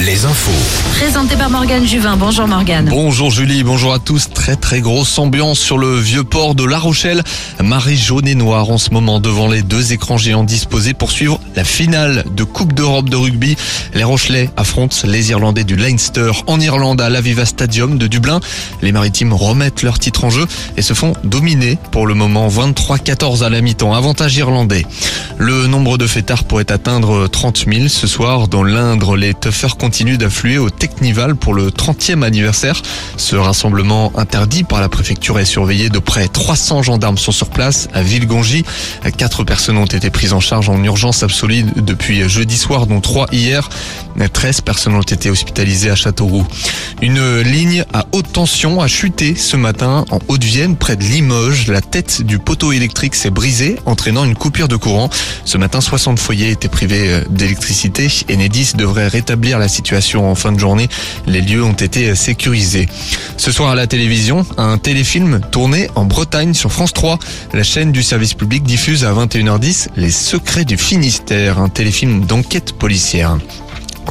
les infos. Présenté par Morgane Juvin. Bonjour Morgane. Bonjour Julie, bonjour à tous. Très très grosse ambiance sur le vieux port de La Rochelle. Marée jaune et noire en ce moment devant les deux écrans géants disposés pour suivre la finale de Coupe d'Europe de rugby. Les Rochelais affrontent les Irlandais du Leinster en Irlande à l'Aviva Stadium de Dublin. Les Maritimes remettent leur titre en jeu et se font dominer pour le moment 23-14 à la mi-temps. Avantage irlandais. Le nombre de fêtards pourrait atteindre 30 000 ce soir dans l'Indre. Les tuffers continue d'affluer au Technival pour le 30e anniversaire. Ce rassemblement interdit par la préfecture est surveillé de près 300 gendarmes sont sur place à Villegongy. Quatre personnes ont été prises en charge en urgence absolue depuis jeudi soir, dont trois hier. 13 personnes ont été hospitalisées à Châteauroux. Une ligne à haute tension a chuté ce matin en Haute-Vienne, près de Limoges. La tête du poteau électrique s'est brisée, entraînant une coupure de courant. Ce matin, 60 foyers étaient privés d'électricité. Enedis devrait rétablir la situation en fin de journée. Les lieux ont été sécurisés. Ce soir à la télévision, un téléfilm tourné en Bretagne sur France 3. La chaîne du service public diffuse à 21h10 Les secrets du Finistère, un téléfilm d'enquête policière.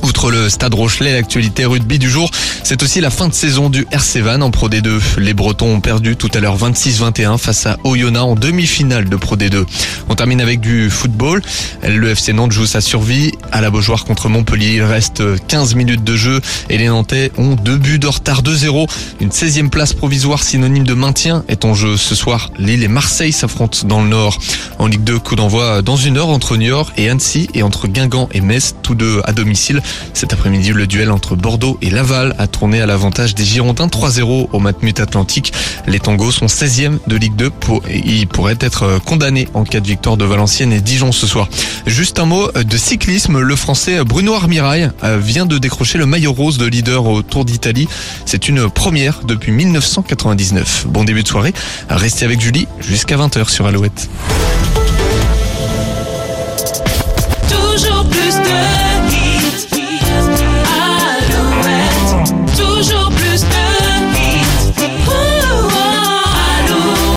Outre le Stade Rochelet, l'actualité rugby du jour, c'est aussi la fin de saison du RC Van en Pro D2. Les Bretons ont perdu tout à l'heure 26-21 face à Oyonnax en demi-finale de Pro D2. On termine avec du football. Le FC Nantes joue sa survie à la Beaujoire contre Montpellier. Il reste 15 minutes de jeu et les Nantais ont deux buts de retard 2-0. Une 16e place provisoire synonyme de maintien est en jeu ce soir. Lille et Marseille s'affrontent dans le Nord. En Ligue 2, coup d'envoi dans une heure entre Niort et Annecy et entre Guingamp et Metz, tous deux à domicile. Cet après-midi, le duel entre Bordeaux et Laval a tourné à l'avantage des Girondins 3-0 au Matmut Atlantique. Les Tangos sont 16e de Ligue 2 pour, et ils pourraient être condamnés en cas de victoire de Valenciennes et Dijon ce soir. Juste un mot de cyclisme. Le français Bruno Armirail vient de décrocher le maillot rose de leader au Tour d'Italie. C'est une première depuis 1999. Bon début de soirée. Restez avec Julie jusqu'à 20h sur Alouette.